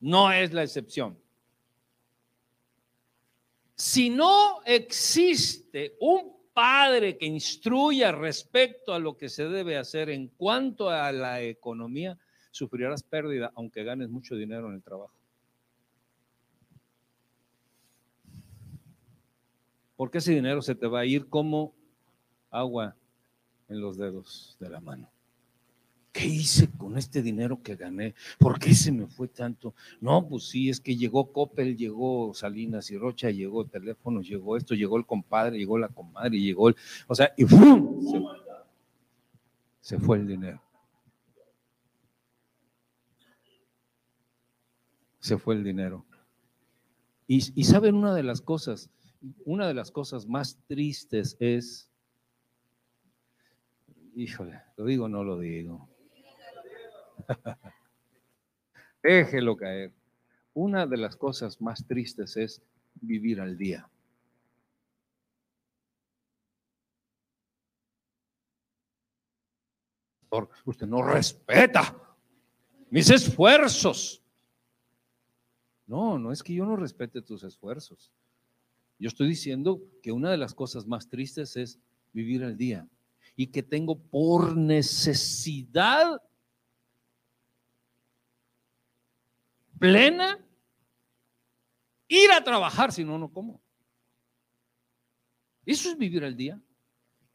No es la excepción. Si no existe un padre que instruya respecto a lo que se debe hacer en cuanto a la economía, sufrirás pérdida aunque ganes mucho dinero en el trabajo. Porque ese dinero se te va a ir como agua en los dedos de la mano. ¿Qué hice con este dinero que gané? ¿Por qué se me fue tanto? No, pues sí, es que llegó Coppel, llegó Salinas y Rocha, llegó el teléfono, llegó esto, llegó el compadre, llegó la comadre, llegó el... O sea, y ¡fum! Se, se fue el dinero. Se fue el dinero. Y, y saben una de las cosas, una de las cosas más tristes es, híjole, lo digo o no lo digo. Déjelo caer. Una de las cosas más tristes es vivir al día. Usted no respeta mis esfuerzos. No, no es que yo no respete tus esfuerzos. Yo estoy diciendo que una de las cosas más tristes es vivir al día y que tengo por necesidad plena ir a trabajar, si no, no como. Eso es vivir al día.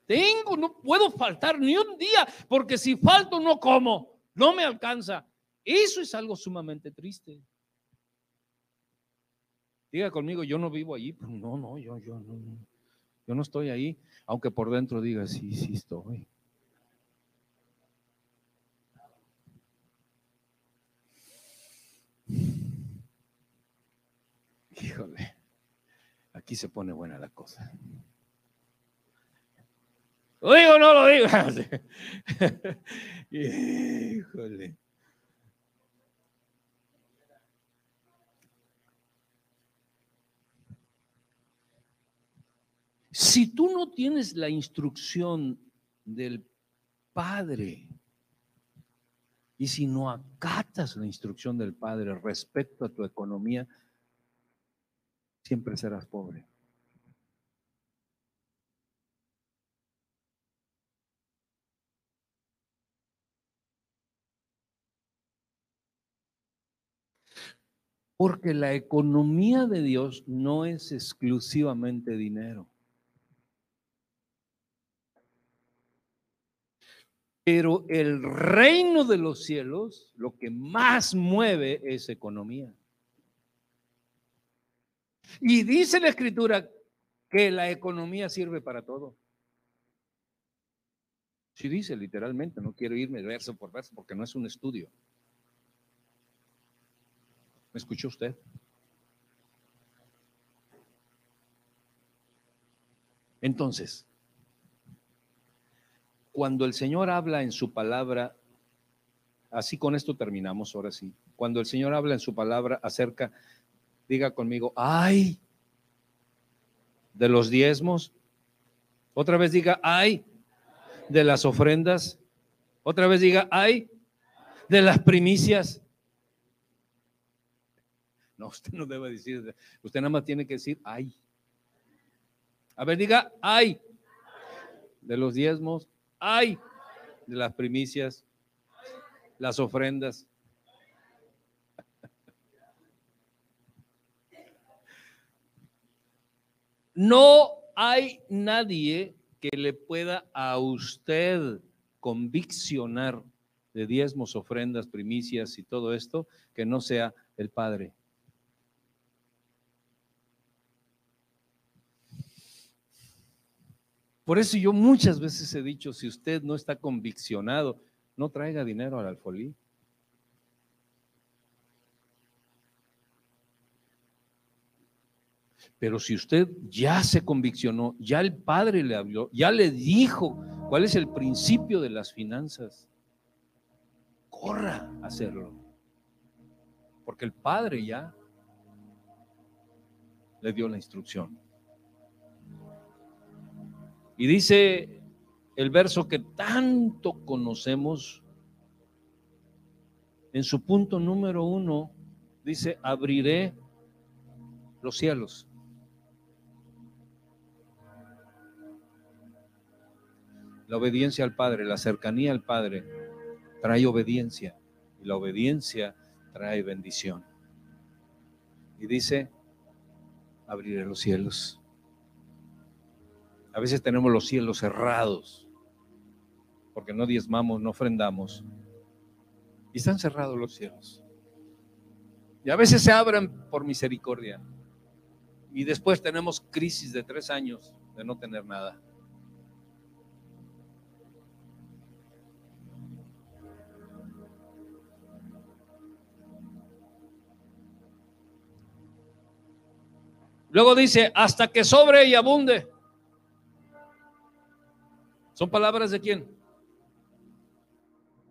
Tengo, no puedo faltar ni un día, porque si falto no como, no me alcanza. Eso es algo sumamente triste. Diga conmigo, yo no vivo allí. No, no, yo, yo, no, yo no estoy ahí, aunque por dentro diga, sí, sí estoy. Híjole, aquí se pone buena la cosa. ¿Lo digo o no lo digo? Híjole. Si tú no tienes la instrucción del Padre y si no acatas la instrucción del Padre respecto a tu economía, siempre serás pobre. Porque la economía de Dios no es exclusivamente dinero. Pero el reino de los cielos, lo que más mueve es economía. Y dice la escritura que la economía sirve para todo. Sí dice literalmente, no quiero irme verso por verso porque no es un estudio. ¿Me escuchó usted? Entonces, cuando el Señor habla en su palabra, así con esto terminamos ahora sí, cuando el Señor habla en su palabra acerca, diga conmigo, ay, de los diezmos, otra vez diga, ay, de las ofrendas, otra vez diga, ay, de las primicias. No, usted no debe decir, usted nada más tiene que decir, ay. A ver, diga, ay, de los diezmos, hay de las primicias, las ofrendas. No hay nadie que le pueda a usted conviccionar de diezmos, ofrendas, primicias y todo esto que no sea el Padre. Por eso yo muchas veces he dicho, si usted no está conviccionado, no traiga dinero al alfolí. Pero si usted ya se conviccionó, ya el Padre le habló, ya le dijo cuál es el principio de las finanzas, corra a hacerlo. Porque el Padre ya le dio la instrucción. Y dice el verso que tanto conocemos, en su punto número uno, dice, abriré los cielos. La obediencia al Padre, la cercanía al Padre, trae obediencia. Y la obediencia trae bendición. Y dice, abriré los cielos. A veces tenemos los cielos cerrados porque no diezmamos, no ofrendamos. Y están cerrados los cielos. Y a veces se abren por misericordia. Y después tenemos crisis de tres años de no tener nada. Luego dice, hasta que sobre y abunde. ¿Son palabras de quién?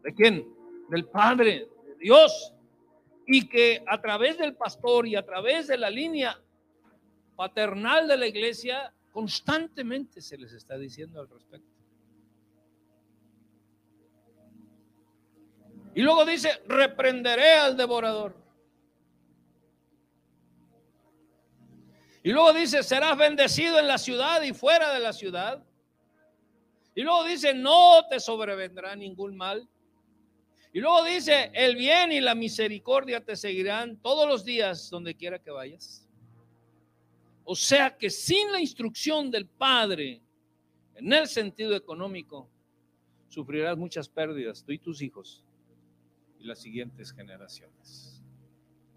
¿De quién? Del Padre, de Dios. Y que a través del pastor y a través de la línea paternal de la iglesia, constantemente se les está diciendo al respecto. Y luego dice, reprenderé al devorador. Y luego dice, serás bendecido en la ciudad y fuera de la ciudad. Y luego dice, no te sobrevendrá ningún mal. Y luego dice, el bien y la misericordia te seguirán todos los días donde quiera que vayas. O sea que sin la instrucción del Padre, en el sentido económico, sufrirás muchas pérdidas, tú y tus hijos y las siguientes generaciones.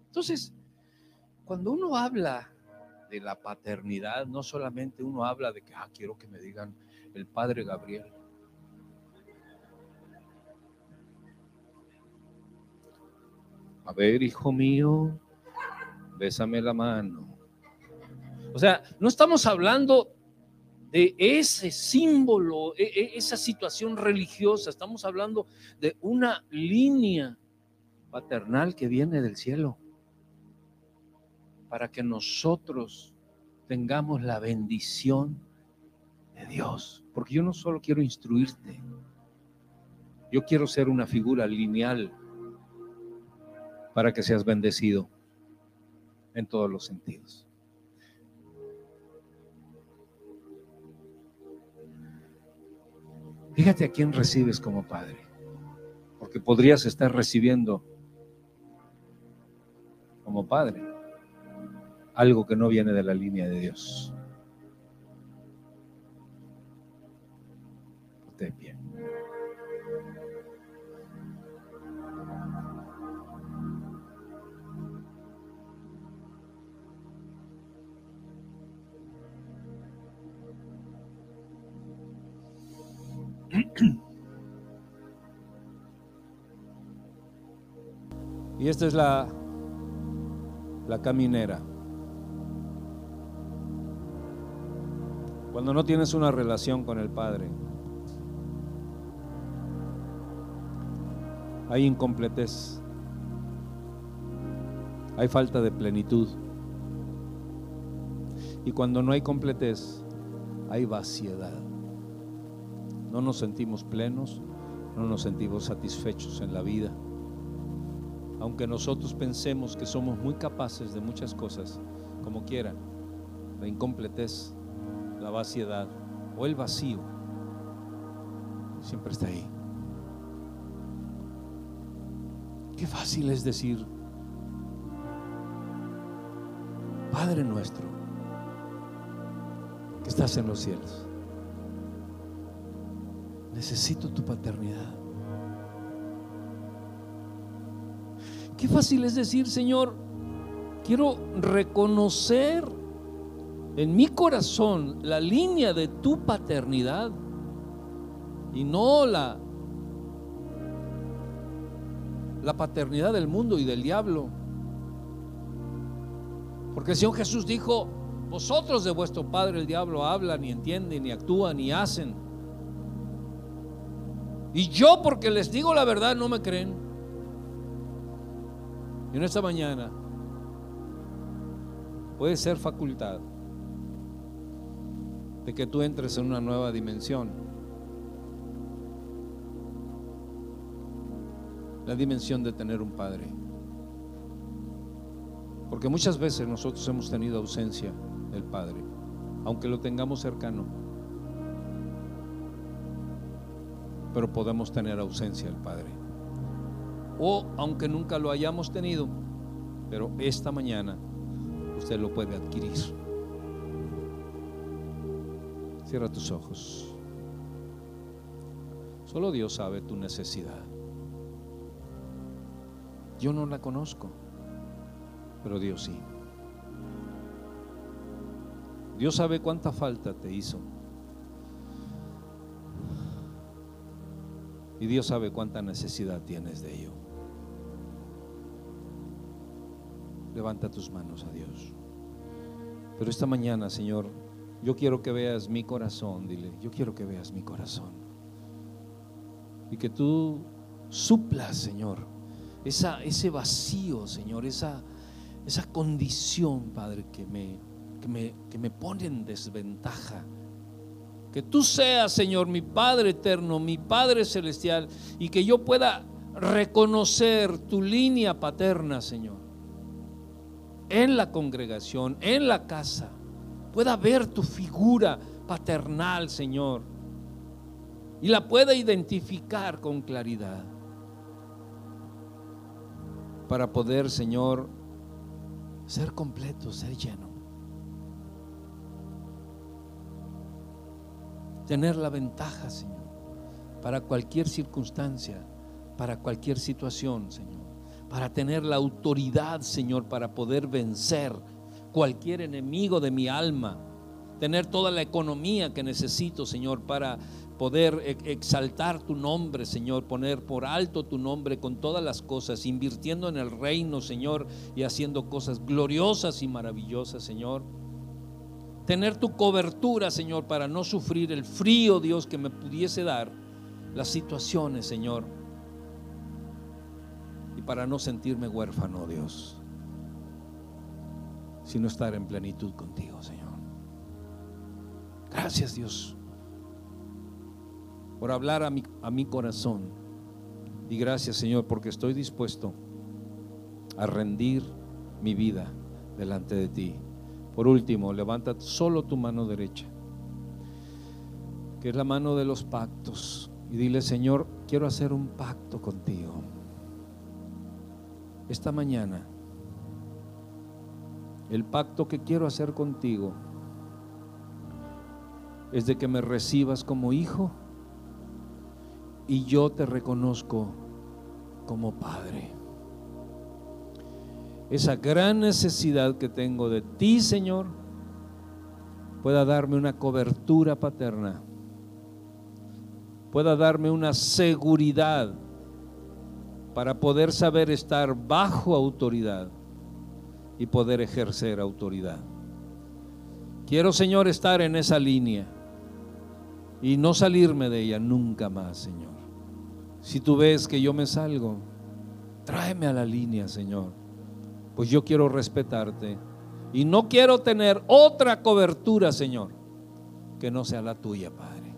Entonces, cuando uno habla de la paternidad, no solamente uno habla de que, ah, quiero que me digan el padre Gabriel. A ver, hijo mío, bésame la mano. O sea, no estamos hablando de ese símbolo, e, e, esa situación religiosa, estamos hablando de una línea paternal que viene del cielo para que nosotros tengamos la bendición de Dios. Porque yo no solo quiero instruirte, yo quiero ser una figura lineal para que seas bendecido en todos los sentidos. Fíjate a quién recibes como padre, porque podrías estar recibiendo como padre algo que no viene de la línea de Dios. Usted bien. Y esta es la, la caminera. Cuando no tienes una relación con el Padre. Hay incompletez, hay falta de plenitud. Y cuando no hay completez, hay vaciedad. No nos sentimos plenos, no nos sentimos satisfechos en la vida. Aunque nosotros pensemos que somos muy capaces de muchas cosas, como quieran, la incompletez la vaciedad o el vacío siempre está ahí. Qué fácil es decir, Padre nuestro, que estás en los cielos, necesito tu paternidad. Qué fácil es decir, Señor, quiero reconocer en mi corazón la línea de tu paternidad y no la, la paternidad del mundo y del diablo. Porque el Señor Jesús dijo, vosotros de vuestro Padre el diablo hablan, ni entienden, ni actúan, ni hacen. Y yo porque les digo la verdad no me creen. Y en esta mañana puede ser facultad de que tú entres en una nueva dimensión. La dimensión de tener un padre. Porque muchas veces nosotros hemos tenido ausencia del Padre, aunque lo tengamos cercano. Pero podemos tener ausencia del Padre. O aunque nunca lo hayamos tenido, pero esta mañana usted lo puede adquirir. Cierra tus ojos. Solo Dios sabe tu necesidad. Yo no la conozco, pero Dios sí. Dios sabe cuánta falta te hizo. Y Dios sabe cuánta necesidad tienes de ello. Levanta tus manos a Dios. Pero esta mañana, Señor, yo quiero que veas mi corazón, dile, yo quiero que veas mi corazón. Y que tú suplas, Señor, esa, ese vacío, Señor, esa, esa condición, Padre, que me, que, me, que me pone en desventaja. Que tú seas, Señor, mi Padre eterno, mi Padre celestial, y que yo pueda reconocer tu línea paterna, Señor, en la congregación, en la casa, pueda ver tu figura paternal, Señor, y la pueda identificar con claridad, para poder, Señor, ser completo, ser lleno. tener la ventaja, Señor, para cualquier circunstancia, para cualquier situación, Señor, para tener la autoridad, Señor, para poder vencer cualquier enemigo de mi alma, tener toda la economía que necesito, Señor, para poder exaltar tu nombre, Señor, poner por alto tu nombre con todas las cosas, invirtiendo en el reino, Señor, y haciendo cosas gloriosas y maravillosas, Señor. Tener tu cobertura, Señor, para no sufrir el frío, Dios, que me pudiese dar las situaciones, Señor, y para no sentirme huérfano, Dios, sino estar en plenitud contigo, Señor. Gracias, Dios, por hablar a mi, a mi corazón. Y gracias, Señor, porque estoy dispuesto a rendir mi vida delante de ti. Por último, levanta solo tu mano derecha, que es la mano de los pactos, y dile, Señor, quiero hacer un pacto contigo. Esta mañana, el pacto que quiero hacer contigo es de que me recibas como hijo y yo te reconozco como padre. Esa gran necesidad que tengo de ti, Señor, pueda darme una cobertura paterna, pueda darme una seguridad para poder saber estar bajo autoridad y poder ejercer autoridad. Quiero, Señor, estar en esa línea y no salirme de ella nunca más, Señor. Si tú ves que yo me salgo, tráeme a la línea, Señor pues yo quiero respetarte y no quiero tener otra cobertura, Señor, que no sea la tuya, Padre.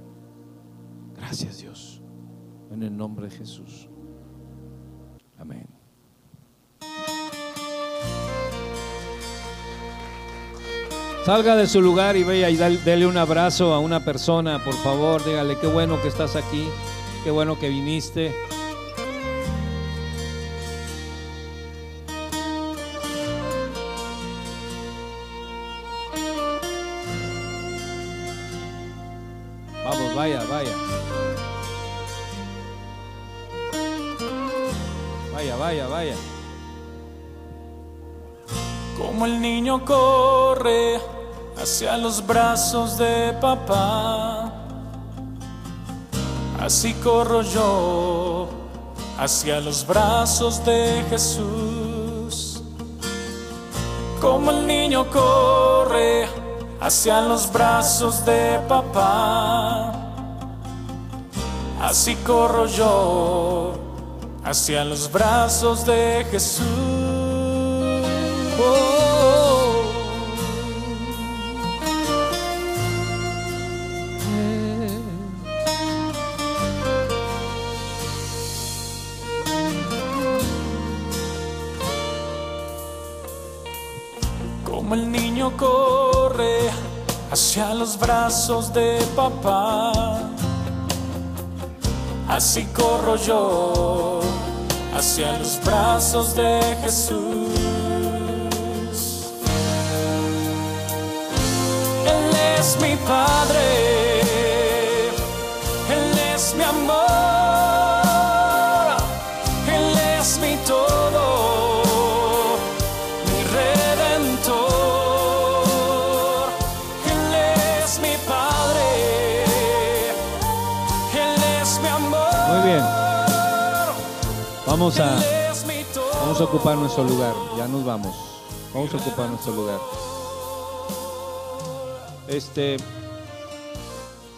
Gracias, Dios. En el nombre de Jesús. Amén. Salga de su lugar y vaya y dale un abrazo a una persona, por favor. Dígale, qué bueno que estás aquí, qué bueno que viniste. Los brazos de papá, así corro yo hacia los brazos de Jesús. Como el niño corre hacia los brazos de papá Así corro yo hacia los brazos de Jesús. Como brazos de papá Así corro yo hacia los brazos de Jesús. Él es mi Padre, Vamos a, vamos a ocupar nuestro lugar. Ya nos vamos. Vamos a ocupar nuestro lugar. Este,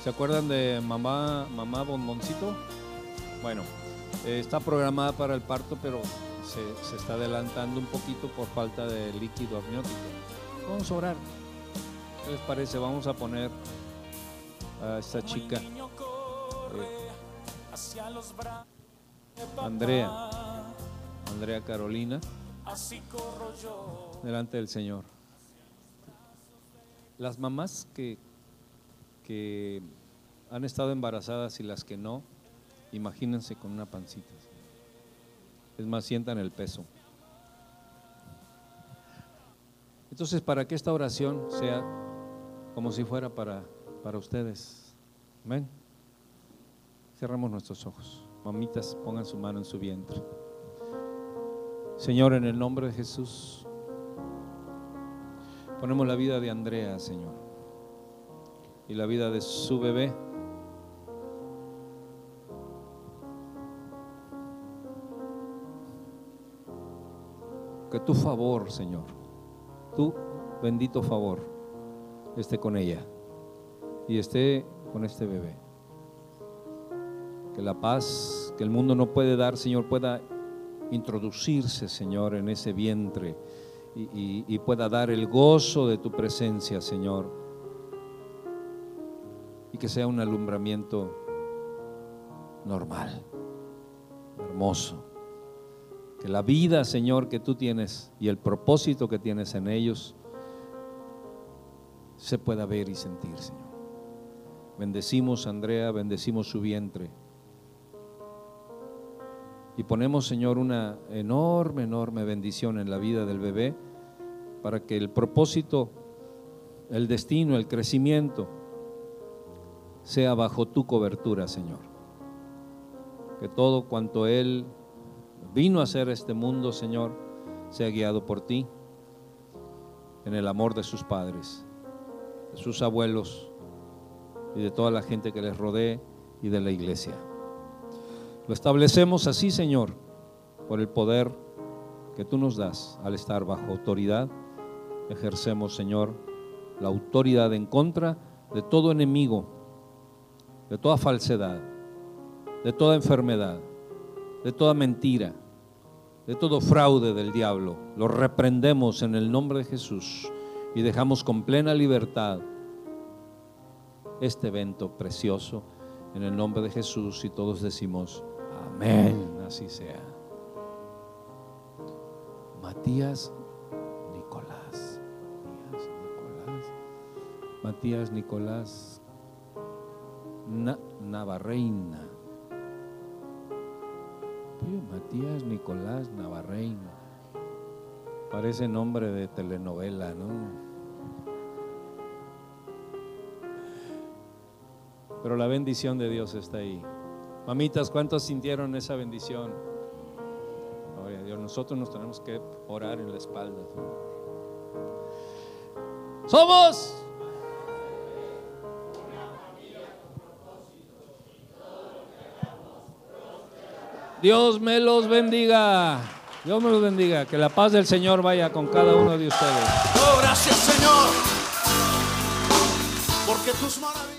¿se acuerdan de mamá, mamá Bomboncito? Bueno, eh, está programada para el parto, pero se, se está adelantando un poquito por falta de líquido amniótico. Vamos a orar. ¿Qué les parece? Vamos a poner a esta chica, Niño Andrea, Andrea Carolina, delante del Señor. Las mamás que, que han estado embarazadas y las que no, imagínense con una pancita. Es más, sientan el peso. Entonces, para que esta oración sea como si fuera para, para ustedes. Amén. Cerramos nuestros ojos. Mamitas, pongan su mano en su vientre. Señor, en el nombre de Jesús, ponemos la vida de Andrea, Señor, y la vida de su bebé. Que tu favor, Señor, tu bendito favor, esté con ella y esté con este bebé. Que la paz que el mundo no puede dar, Señor, pueda introducirse, Señor, en ese vientre y, pueda dar el gozo de tu presencia, Señor. Y que sea un alumbramiento normal, hermoso. Que la vida, Señor, que tú tienes y el propósito que tienes en ellos se pueda ver y sentir, Señor. Bendecimos a Andrea, bendecimos su vientre. Y ponemos, Señor, una enorme, enorme bendición en la vida del bebé para que el propósito, el destino, el crecimiento sea bajo tu cobertura, Señor. Que todo cuanto Él vino a hacer este mundo, Señor, sea guiado por ti en el amor de sus padres, de sus abuelos y de toda la gente que les rodee y de la iglesia. Lo establecemos así, Señor, por el poder que tú nos das al estar bajo autoridad. Ejercemos, Señor, la autoridad en contra de todo enemigo, de toda falsedad, de toda enfermedad, de toda mentira, de todo fraude del diablo. Lo reprendemos en el nombre de Jesús y dejamos con plena libertad este evento precioso en el nombre de Jesús y todos decimos amén, así sea. Matías Nicolás, Matías Nicolás, Matías Nicolás Na- Navarreina. Matías Nicolás Navarreina. Parece nombre de telenovela, ¿no? Pero la bendición de Dios está ahí. Mamitas, ¿cuántos sintieron esa bendición? Gloria a Dios, nosotros nos tenemos que orar en la espalda. Somos Dios me los bendiga. Dios me los bendiga. Que la paz del Señor vaya con cada uno de ustedes. Oh, gracias Señor, porque tus maravillas.